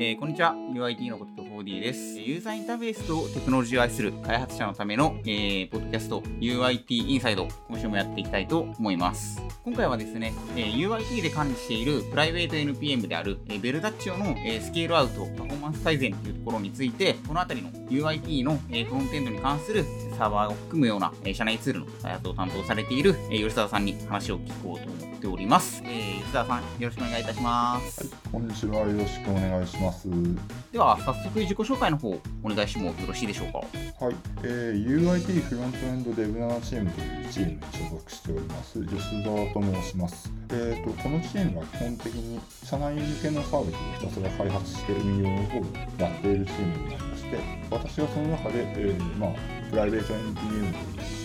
えーこんにちは。UIT のことと 4D です。ユーザーインターフェースとテクノロジーを愛する開発者のための、えーポッドキャスト UIT インサイド、今週もやっていきたいと思います。今回はですね、えー UIT で管理しているプライベート NPM である、えーベルダッチオの、えースケールアウト、パフォーマンス改善というところについて、このあたりの UIT の、えーフロントエンドに関するサーバーを含むような、えー社内ツールの開発を担当されている、えー吉沢さんに話を聞こうと思っております。えー吉沢さん、よろしくお願いいたします。こんにちは。よろしくお願いします。では、早速自己紹介の方、お願いしてもよろしいでしょうか？はい、えー UIT フロントエンドデブ7チームというチームに所属しております、吉沢と申します。えーと、このチームは基本的に社内向けのサービスをひたすら開発して運用の方をやっているチームになりまして、私はその中で、えーまあ、プライベート NPM、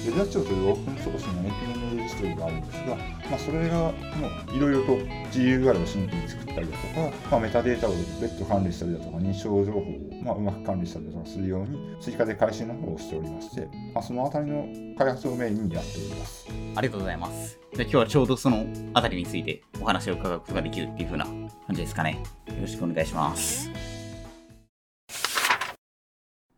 レジャッチョというオープンソースの NPM レジストリがあるんですが、まあ、それがもういろいろと GUI をシンプルに作ったりだとか、まあ、メタデータを別途管理したりだとか、認証情報を、まあ、うまく管理したりだとかするように、追加で回収の方をしておりまして、まあ、そのあたりの開発をメインにやっております。ありがとうございます。じゃあ今日はちょうどそのあたりについてお話を伺うことができるっていう風な感じですかね。よろしくお願いします。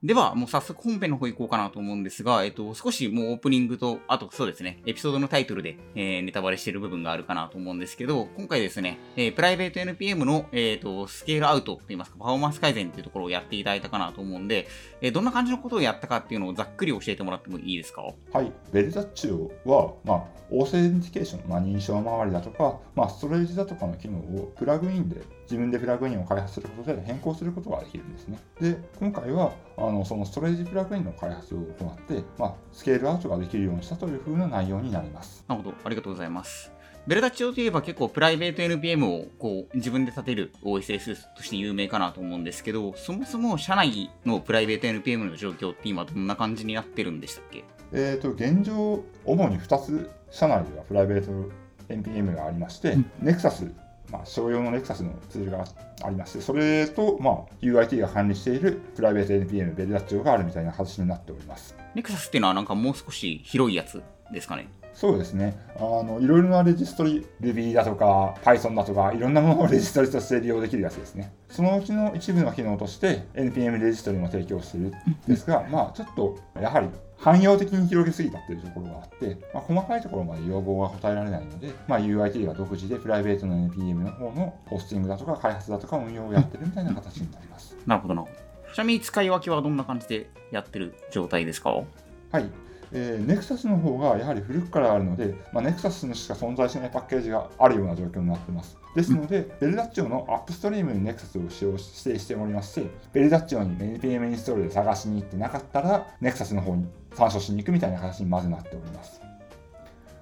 では、もう早速本編の方行こうかなと思うんですが、えっと、少しもうオープニングと、あとそうですね、エピソードのタイトルで、えーネタバレしている部分があるかなと思うんですけど、今回ですね、えープライベート NPM の、えっと、スケールアウトといいますか、パフォーマンス改善っていうところをやっていただいたかなと思うんで、えーどんな感じのことをやったかっていうのをざっくり教えてもらってもいいですか？はい、 Verdaccio は、まあ、 authentication、まあ、認証周りだとか、まあ、ストレージだとかの機能をプラグインで、自分でプラグインを開発することで変更することができるんですね。で、今回は、あのそのストレージプラグインの開発を行って、まあ、スケールアウトができるようにしたというふうな内容になります。なるほど、ありがとうございます。 Verdaccio といえば結構プライベート NPM をこう自分で立てる OSS として有名かなと思うんですけど、そもそも社内のプライベート NPM の状況って今どんな感じになってるんでしたっけ？えー、と現状、主に2つ、社内ではプライベート NPM がありまして、うん Nexus、まあ、商用のレクサスのツールがありまして、それと、まあ、UIT が管理しているプライベート NPM、ベルダッチョがあるみたいな形になっております。レクサスっていうのはなんかもう少し広いやつですかねそうですね。あの、いろいろなレジストリ、Ruby だとか、Python だとか、いろんなものをレジストリとして利用できるやつですね。そのうちの一部の機能として、NPM レジストリも提供しているんですが、まあ、ちょっと、やはり、汎用的に広げすぎたっていうところがあって、まあ、細かいところまで要望が答えられないので、まあ、UIT が独自でプライベートの NPM の方のホスティングだとか開発だとか運用をやってるみたいな形になります。なるほどな。ちなみに使い分けはどんな感じでやってる状態ですか？はい。えー、Nexus の方がやはり古くからあるので、まあ、Nexus にしか存在しないパッケージがあるような状況になっています。ですので、ベルダッチオのアップストリームに Nexus を使用し指定しておりますし、ベルダッチオに NPM インストールで探しに行ってなかったら、Nexus の方に参照しに行くみたいな形にまずなっております。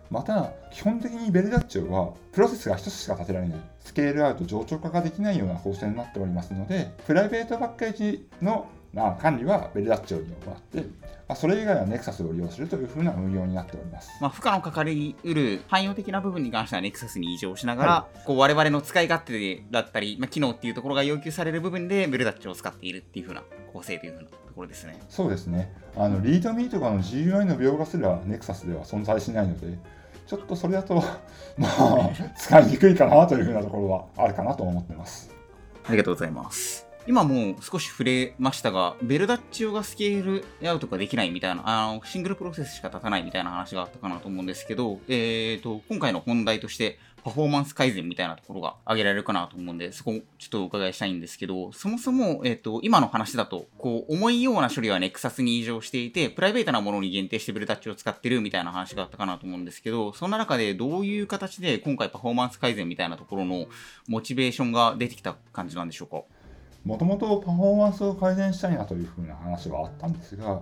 また、基本的にベルダッチオは、プロセスが1つしか立てられない、スケールアウト、冗長化ができないような構成になっておりますので、プライベートパッケージのまあ管理はベルダッチオに行って、まあ、それ以外は Nexus を利用するというふうな運用になっております。まあ、負荷のかかりうる汎用的な部分に関しては Nexus に移乗しながら、はこう我々の使い勝手だったり、まあ、機能っていうところが要求される部分でベルダッチを使っているっていう風な構成という風なところですね。そうですね。あの、リードミーとかの GUI の描画すら Nexus では存在しないので、ちょっとそれだと、まあ、使いにくいかなというふうなところはあるかなと思ってます。ありがとうございます。今もう少し触れましたが、ベルダッチオがスケールアウトができないみたいな、あのシングルプロセスしか立たないみたいな話があったかなと思うんですけど、えーと、今回の本題として、パフォーマンス改善みたいなところが挙げられるかなと思うんで、そこをちょっとお伺いしたいんですけど、そもそも、えっ、と、今の話だと、こう、重いような処理は Nexus に異常していて、プライベートなものに限定してベルダッチを使ってるみたいな話があったかなと思うんですけど、そんな中でどういう形で今回パフォーマンス改善みたいなところのモチベーションが出てきた感じなんでしょうか？もともとパフォーマンスを改善したいなというふうな話はあったんですが、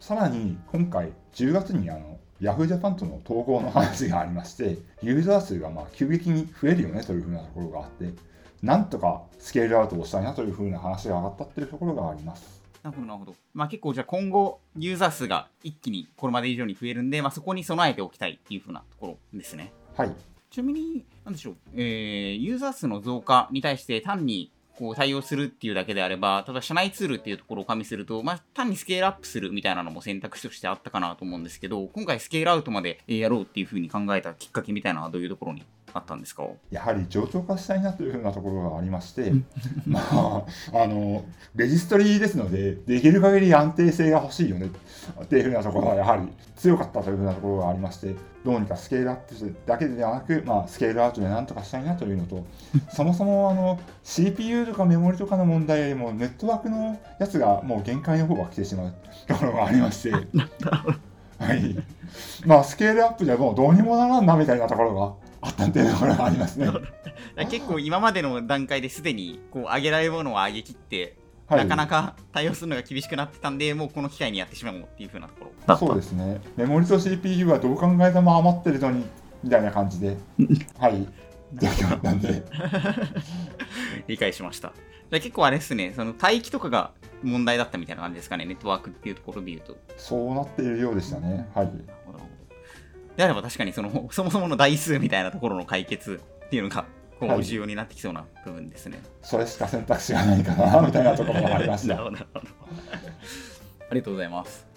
さらに今回10月にあの Yahoo Japan との統合の話がありまして、ユーザー数がまあ急激に増えるよねというふうなところがあって、なんとかスケールアウトをしたいなというふうな話が上がったっていうところがあります。なるほど、なるほど。まあ結構じゃあ今後、ユーザー数が一気にこれまで以上に増えるんで、まあそこに備えておきたいっていう風なところですね。はい。ちなみに、なんでしょう、えー、ユーザー数の増加に対して単にこう対応するっていうだけであれば、ただ社内ツールっていうところを加味すると、まあ単にスケールアップするみたいなのも選択肢としてあったかなと思うんですけど、今回スケールアウトまでやろうっていうふうに考えたきっかけみたいなのはどういうところに？あったんですか？やはり上長化したいなというふうなところがありまして、まあ、あの、レジストリーですので、できる限り安定性が欲しいよねっていうふうなところがやはり強かったというふうなところがありまして、どうにかスケールアップだけではなく、まあ、スケールアウトでなんとかしたいなというのと、そもそもあの CPU とかメモリとかの問題よりも、ネットワークのやつがもう限界の方が来てしまうところがありまして、はい。まあ、スケールアップじゃもうどうにもならんなみたいなところがあったっていうところがありますね。結構今までの段階ですでにこう上げられるものを上げきって、はい、なかなか対応するのが厳しくなってたんでもうこの機会にやってしまおうっていう風なところそうですね。メモリと CPU はどう考えても余ってるのに、みたいな感じで、はい、状況だったんで。理解しましたじゃあ結構あれですねその帯域とかが問題だったみたいな感じですかねネットワークっていうところで言うとそうなっているようでしたね。はい。なるほどであれば確かにその そもそもの台数みたいなところの解決っていうのがこはいう重要になってきそうな部分ですね、それしか選択肢がないかな、みたいなところがありまし なた。るほどなるほど。ありがとうございます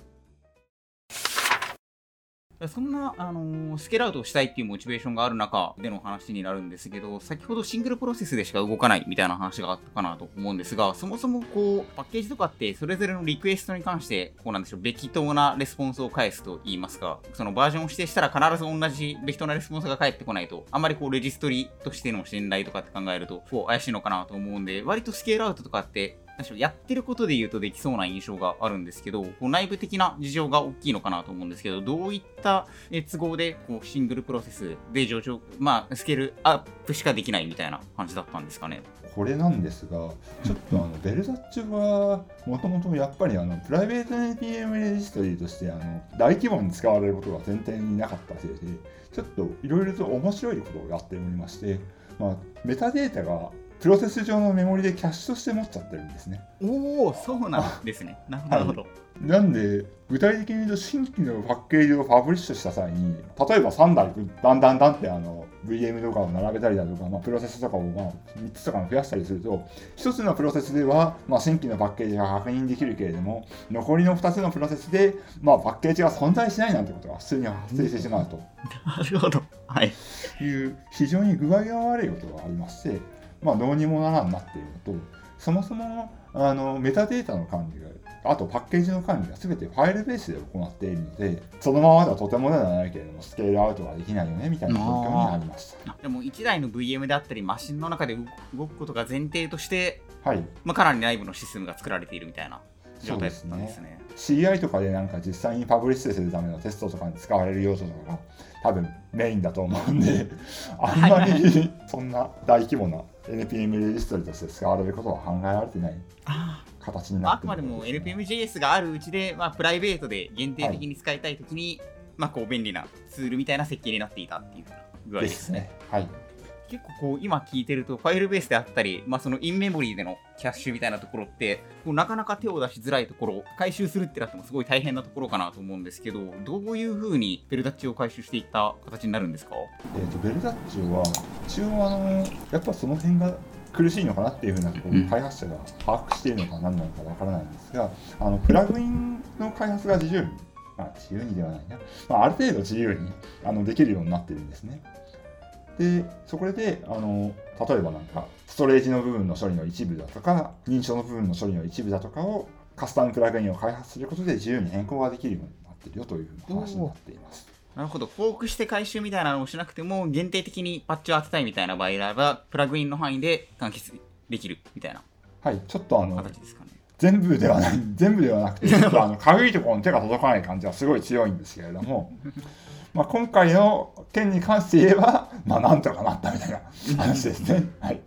そんな、あのースケールアウトをしたいっていうモチベーションがある中での話になるんですけど、先ほどシングルプロセスでしか動かないみたいな話があったかなと思うんですが、そもそもこう、パッケージとかってそれぞれのリクエストに関して、こうなんでしょう、べき当なレスポンスを返すと言いますか、そのバージョンを指定したら必ず同じべき当なレスポンスが返ってこないと、あんまりこう、レジストリとしての信頼とかって考えると、こう、怪しいのかなと思うんで、割とスケールアウトとかって、やってることで言うとできそうな印象があるんですけど、こう内部的な事情が大きいのかなと思うんですけど、どういった都合でこうシングルプロセスで上昇、まあ、スケールアップしかできないみたいな感じだったんですかね？これなんですが、ちょっとあのベルダッチはもともとやっぱりあのプライベート NPM レジストリーとしてあの大規模に使われることが前提になかったせいで、ちょっといろいろと面白いことをやっておりまして、まあ、メタデータがプロセス上のメモリでキャッシュとして持っちゃってるんですね。おお、そうなんですね。ななるほど。なんで、具体的に言うと、新規のパッケージをパブリッシュした際に、例えば3台、だんだんだんってあの VM とかを並べたりだとか、まあ、プロセスとかをまあ3つとかも増やしたりすると、1つのプロセスでは、まあ、新規のパッケージが確認できるけれども、残りの2つのプロセスで、まあ、パッケージが存在しないなんてことが普通に発生してしまうと なるほど。はい。いう、非常に具合が悪いことがありまして、まあ、どうにもならんなっていうのと、そもそもあのメタデータの管理が、あとパッケージの管理が全てファイルベースで行っているので、そのままではとてもではないけれども、スケールアウトができないよねみたいな状況になりました。でも1台の VM であったり、マシンの中で動くことが前提として、はい、まあ、かなり内部のシステムが作られているみたいな状態だったんですね。ね。CI とかでなんか実際にパブリッシュするためのテストとかに使われる要素とかが多分メインだと思うんで、あんまり そんな大規模な NPM レジストリとして使われることは考えられてないあ形になってあくまでも NPMJS があるうちで、まあ、プライベートで限定的に使いたいときに、まあ、こう便利なツールみたいな設計になっていたっていう具合でですすね。ね。はい。結構こう今聞いてるとファイルベースであったり、まあ、そのインメモリーでのキャッシュみたいなところってこうなかなか手を出しづらいところ回収するってなってもすごい大変なところかなと思うんですけどどういうふうにベルダッチを回収していった形になるんですか？えー、とベルダッチは一応あのやっぱその辺が苦しいのかなっていうふうなところ開発者が把握しているのか何なのかわからないんですがあのプラグインの開発が自由に、まあ、自由にではないな、まあ、ある程度自由にあのできるようになってるんですね。でそこであの例えばなんかストレージの部分の処理の一部だとか認証の部分の処理の一部だとかをカスタムプラグインを開発することで自由に変更ができるようになっているよというふうな話になっています。なるほどフォークして回収みたいなのをしなくても限定的にパッチを当てたいみたいな場合であればプラグインの範囲で完結できるみたいなはい、ちょっとあの形ですかね全部ではない、全部ではなくて、ちょっとあの 軽いところに手が届かない感じはすごい強いんですけれども、まあ、今回の件に関して言えば、まあ、なんとかなったみたいな話ですね。はい。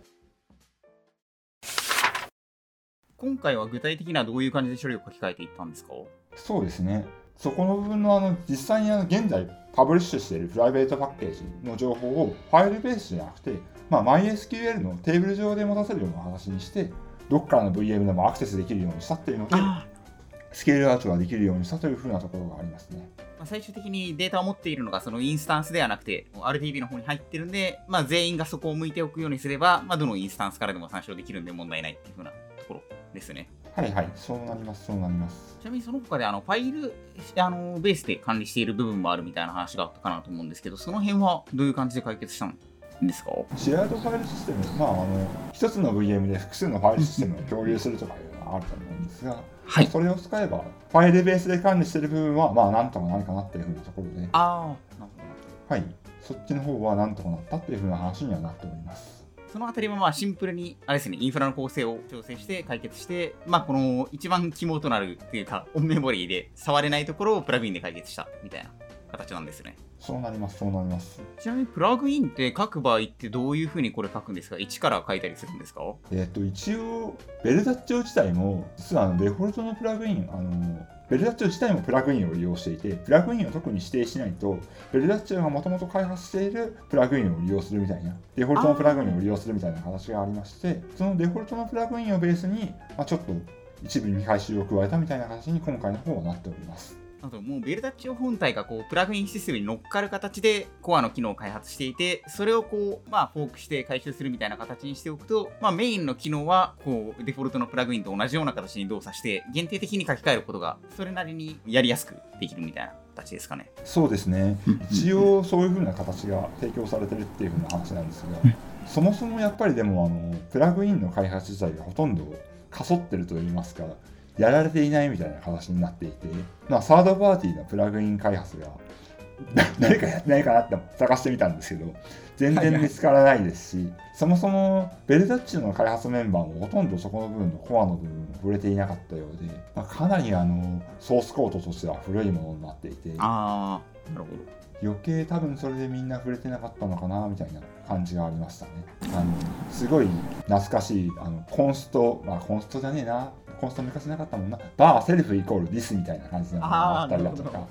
今回は具体的にはどういう感じで処理を書き換えていったんですか？そうですね。そこの部分のあの実際にあの現在パブリッシュしているプライベートパッケージの情報をファイルベースじゃなくて、まあ、MySQL のテーブル上で持たせるような形にして、どっからの VM でもアクセスできるようにしたっていうので、あスケールアウトができるようにしたというふうなところがありますね。まあ最終的にデータを持っているのがそのインスタンスではなくて RDB の方に入ってるんで、まあ、全員がそこを向いておくようにすれば、まあ、どのインスタンスからでも参照できるんで問題ないっていう風なところですね。はいはい、そうなります、そうなります。ちなみにその他であのファイルあのベースで管理している部分もあるみたいな話があったかなと思うんですけど、その辺はどういう感じで解決したのんですか？シェアードファイルシステム、まあ、あの一つの VM で複数のファイルシステムを共有するとかいう あると思うんですが、はいそれを使えば、ファイルベースで管理している部分は、まあ、なんとかなるかなっていうふうなところで、ああ、なるほど。はい、そっちの方はなんとかなったっていうふうな話にはなっております。そのあたりもまあシンプルに、あれですね、インフラの構成を調整して解決して、まあこの一番肝となるっていうか、オンメモリーで触れないところをプラグインで解決したみたいな形なんですね。そうなります、そうなります。ちなみにプラグインって書く場合ってどういうふうにこれ書くんですか？一から書いたりするんですか？えっ、と、一応、ベルダッチョ自体も、実はあのデフォルトのプラグイン、あのベルダッチョ自体もプラグインを利用していて、プラグインを特に指定しないと、ベルダッチョがもともと開発しているプラグインを利用するみたいな、デフォルトのプラグインを利用するみたいな形がありまして、そのデフォルトのプラグインをベースに、まあ、ちょっと一部に回収を加えたみたいな形に今回の方はなっております。あともうベルダッチオ本体がこうプラグインシステムに乗っかる形でコアの機能を開発していてそれをこうまあフォークして回収するみたいな形にしておくとまあメインの機能はこうデフォルトのプラグインと同じような形に動作して限定的に書き換えることがそれなりにやりやすくできるみたいな形ですかね。そうですね。一応そういうふうな形が提供されてるっていうふうな話なんですがそもそもやっぱりでもあのプラグインの開発自体がほとんどかそってるといいますかやられていないみたいな形になっていて、まあ、サードパーティーのプラグイン開発が 誰かやってないかなって探してみたんですけど全然見つからないですし、そもそもベルダッチの開発メンバーもほとんどそこの部分のコアの部分を触れていなかったようで、まあ、かなりあのソースコードとしては古いものになっていてああなるほど。余計多分それでみんな触れてなかったのかなみたいな感じがありましたね。あのすごい懐かしいあの const、まあ const じゃねえな、 const 昔なかったもんな、 var self equal this みたいな感じの。があったりだとか、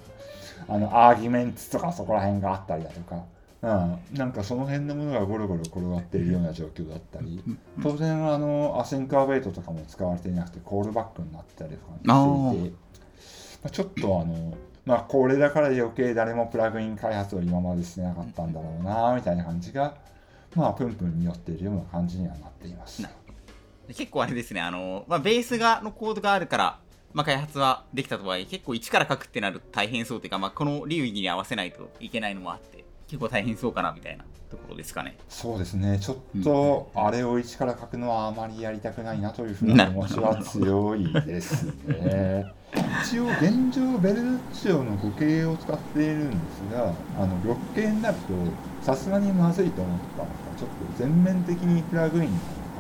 あの arguments とかそこら辺があったりだとか、うん、なんかその辺のものがゴロゴロ転がっているような状況だったり、当然あの async await とかも使われていなくてコールバックになったりとかしていて、まあ、ちょっとあのまあこれだから余計誰もプラグイン開発を今までしてなかったんだろうなみたいな感じがまあプンプンによっているような感じにはなっています。結構あれですねあの、まあ、ベースがのコードがあるからまあ、開発はできたとはいえ結構一から書くってなると大変そうというか、まあ、この流儀に合わせないといけないのもあって結構大変そうかなみたいなところですかね。そうですね、ちょっとあれを一から書くのはあまりやりたくないなというふうな気持ちは強いですね。一応、現状、ベルダッチオの5系を使っているんですが、あの6系になると、さすがにまずいと思ったのか、ちょっと全面的にプラグイン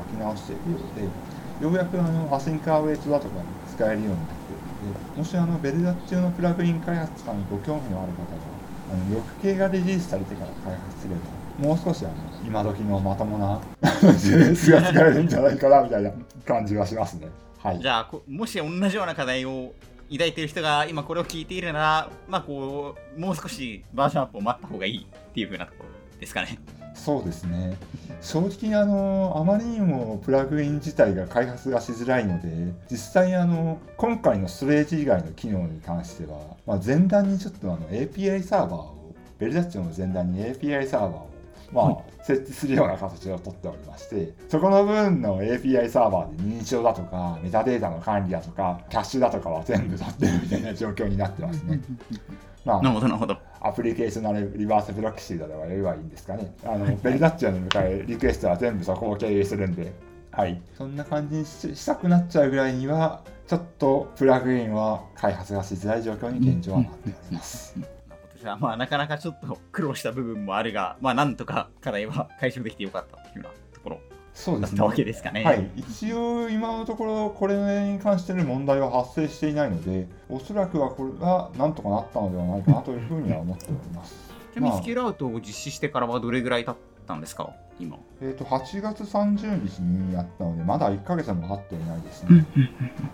き直しているようで、ようやくあのアシンカーウェイトだとかに使えるようになっているので、もしあのベルダッチオのプラグイン開発とかにご興味のある方が、あの6系がリリースされてから開発すれば、もう少しあの今時のまともな JS が使えるんじゃないかなみたいな感じはしますね。はい。じゃあもし同じような課題を抱いている人が今これを聞いているなら、まあこう、もう少しバージョンアップを待った方がいいっていう風なところですかね。そうですね。正直あの、あまりにもプラグイン自体が開発がしづらいので、実際あの、今回のストレージ以外の機能に関しては、まあ、前段にちょっとあの API サーバーを、ベルダッチョの前段に API サーバーをまあ、設置するような形をとっておりまして、そこの部分の API サーバーで認証だとか、メタデータの管理だとか、キャッシュだとかは全部取ってるみたいな状況になってますね。まなるほど、なるほど。アプリケーショナルリバースブロックシードでは言えばいいんですかね。あの、ベルダッチョに向かいリクエストは全部そこを経由するんで、はい。そんな感じにししたくなっちゃうぐらいには、ちょっとプラグインは開発がしづらい状況に現状はなっております。じゃあまあなかなかちょっと苦労した部分もあるが、まあなんとか課題は解消できてよかったっていうようなところそうですね。だったわけですかね。はい、一応今のところこれに関しての問題は発生していないのでおそらくはこれがなんとかなったのではないかなというふうには思っております。ちなみにまあスキルアウトを実施してからはどれぐらい経ったんですか？今。えー、と8月30日にやったのでまだ1ヶ月も経っていないですね。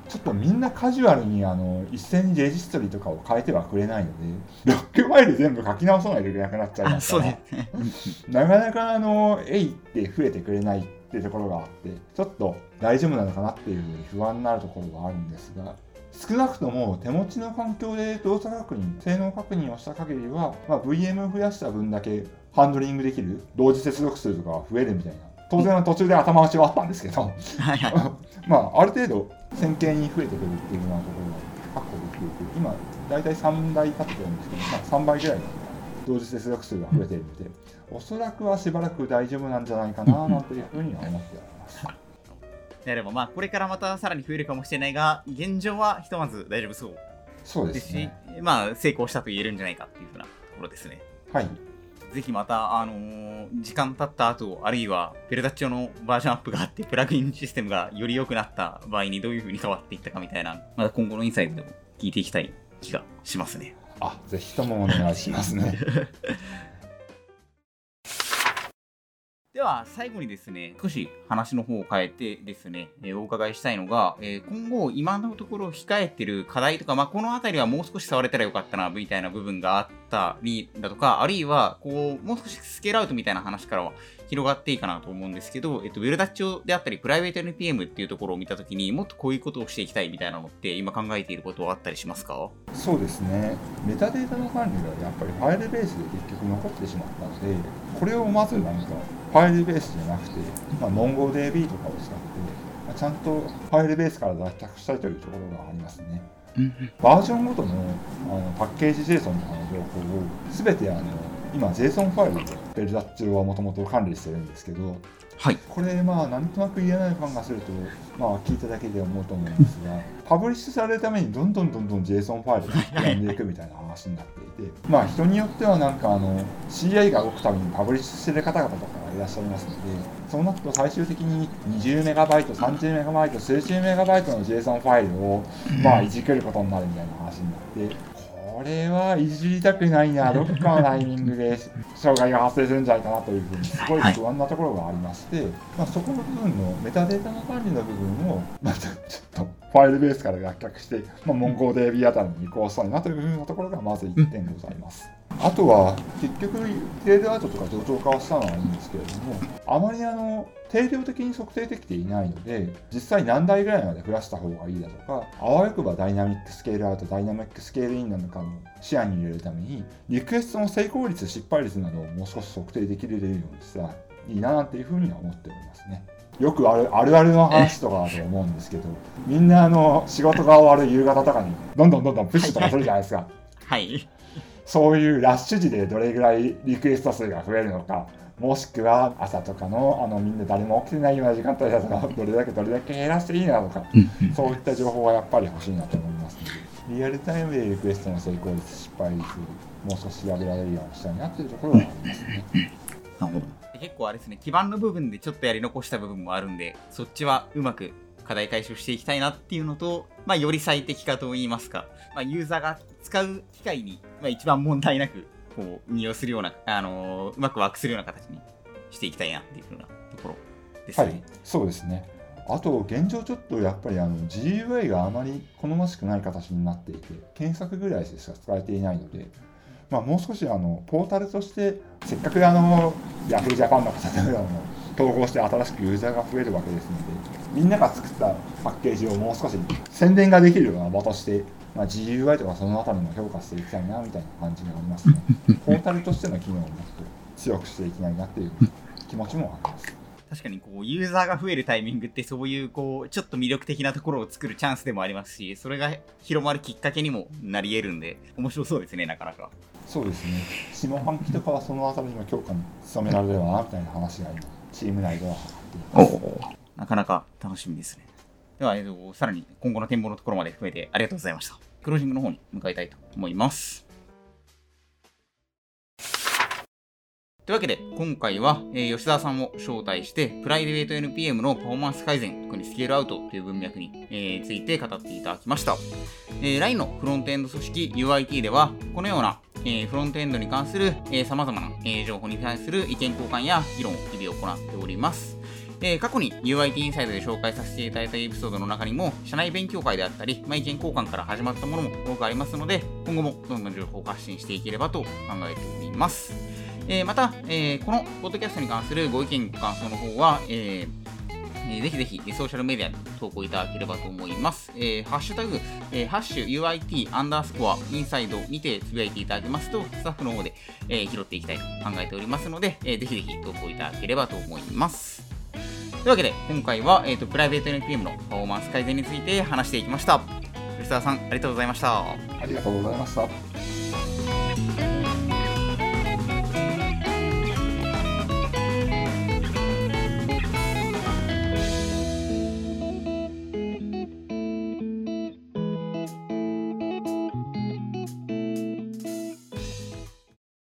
ちょっとみんなカジュアルにあの一斉にレジストリとかを変えてはくれないのでロックファイル全部書き直さないといけなくなっちゃいまあ、すね。なかなかあの、えいって増えてくれないっていうところがあって、ちょっと大丈夫なのかなっていうふうに不安になるところがあるんですが、少なくとも手持ちの環境で動作確認、性能確認をした限りは、まあ、VM を増やした分だけハンドリングできる、同時接続数とかが増えるみたいな、当然途中で頭打ちはあったんですけど、はいはい。まあ、ある程度、線形に増えてくるっていうようなところが確保できていて、今、大体3倍経ってるんですけど、まあ、3倍ぐらいの同時接続数が増えているので、おそらくはしばらく大丈夫なんじゃないかななんていうふうには思っております。であれば、まあ、これからまたさらに増えるかもしれないが、現状はひとまず大丈夫そうそうですすね。まあ、成功したと言えるんじゃないかっていうふうなところですね。はい。ぜひまた、あのー時間経った後、あるいは、ペルダッチョのバージョンアップがあって、プラグインシステムがより良くなった場合にどういう風に変わっていったかみたいな、また今後のインサイトでも聞いていきたい気がしますね。あ、ぜひともお願いしますね。では、最後にですね、少し話の方を変えてですね、えお伺いしたいのが、え今後、今のところ控えてる課題とか、まあ、この辺りはもう少し触れたらよかったな、みたいな部分があったりだとか、あるいは、こう、もう少しスケールアウトみたいな話からは広がっていいかなと思うんですけど、えっと、ウェルダッチョであったり、プライベート NPM っていうところを見たときにもっとこういうことをしていきたいみたいなのって、今考えていることはあったりしますか？そうですね。メタデータの管理がやっぱりファイルベースで結局残ってしまったので、これをまずなんかファイルベースじゃなくて、まあ、MongoDB とかを使って、まあちゃんとファイルベースから脱却したいというところがありますね。バージョンごとのあのパッケージ JSON とかの情報を全てあの今 JSON ファイルでベルダッチはもともと管理してるんですけどはい。これまあなんとなく言えない感がするとまあ聞いただけで思うと思うんですが パブリッシュされるためにどんどんどんどん JSON ファイルが膨らんでいくみたいな話になっていてまあ人によってはなんかあの CI が動くためにパブリッシュしてる方々とかがいらっしゃいますのでそうなると最終的に 20MB、30MB、数十 MB の JSON ファイルをまあいじくることになるみたいな話になってこれはいじりたくないな。どっかのタイミングで 障害が発生するんじゃないかなというふうにすごい不安なところがありまして、まあ、そこの部分のメタデータの管理の部分をまたちょっとファイルベースから脱却して、まあ、MongoDB あたりに移行したいなというふうなところがまず1点ございます。あとは結局フレードアウトとか上長化をしたのはいいんですけれどもあまりあの定量的に測定できていないので実際何台ぐらいまで増やした方がいいだとかあわよくばダイナミックスケールアウトダイナミックスケールインなのかも視野に入れるためにリクエストの成功率失敗率などをもう少し測定できるようにしたらいいななんていうふうには思っておりますね。よくあるあるあるの話とかだと思うんですけどみんなあの仕事が終わる夕方とかにどんどんどんどんプッシュとかするじゃないですか。はい。そういうラッシュ時でどれぐらいリクエスト数が増えるのか、もしくは朝とかのあのみんな誰も起きてないような時間帯だとか、どれだけどれだけ減らしていいなとか、そういった情報はやっぱり欲しいなと思いますので、リアルタイムでリクエストの成功率、失敗率、もう少し調べられるようにしたいなっていうところはありますね。なるほど。結構あれですね、基盤の部分でちょっとやり残した部分もあるんで、そっちはうまく課題解消していきたいなっていうのと、まあ、より最適化といいますか、まあ、ユーザーが使う機会に、まあ、一番問題なく、こう、運用するような、あのーうまくワークするような形にしていきたいなっていうふうなところですね。はい、そうですね。あと、現状ちょっとやっぱりあの GUI があまり好ましくない形になっていて、検索ぐらいしか使えていないので、まあ、もう少しあのポータルとして、せっかくあの Yahoo Japan の方々も統合して新しくユーザーが増えるわけですので、みんなが作ったパッケージをもう少し宣伝ができるような場として、まあ、GUI とかそのあたりも評価していきたいなみたいな感じがありますね。ポータルとしての機能をもっと強くしていきたいなっていう気持ちもあります。確かにこう、ユーザーが増えるタイミングってそういうこう、ちょっと魅力的なところを作るチャンスでもありますし、それが広まるきっかけにもなり得るんで、面白そうですね、なかなか。そうですね。下半期とかはそのあたりの強化に努められればなみたいな話が今、チーム内では。なかなか楽しみですね。では、えっと、さらに今後の展望のところまで含めてありがとうございました。クロージングの方に向かいたいと思います。というわけで、今回は、えー吉沢さんを招待して、プライベート NPM のパフォーマンス改善、特にスケールアウトという文脈に、えーついて語っていただきました。えー LINE のフロントエンド組織 UIT では、このような、えフロントエンドに関する、え、様々な、え情報に対する意見交換や議論を日々行っております。え過去に UIT インサイドで紹介させていただいたエピソードの中にも、社内勉強会であったり、まあ、意見交換から始まったものも多くありますので、今後もどんどん情報を発信していければと考えております。えまた、えーこのポッドキャストに関するご意見ご感想の方は、えーえーぜひぜひソーシャルメディアに投稿いただければと思います。えーハッシュタグ、えーハッシュ UIT アンダースコアインサイドにてつぶやいていただけますと、スタッフの方で、えー拾っていきたいと考えておりますので、えーぜひぜひ投稿いただければと思います。というわけで、今回は、えーとプライベート NPM のパフォーマンス改善について話していきました。吉沢さん、ありがとうございました。ありがとうございました。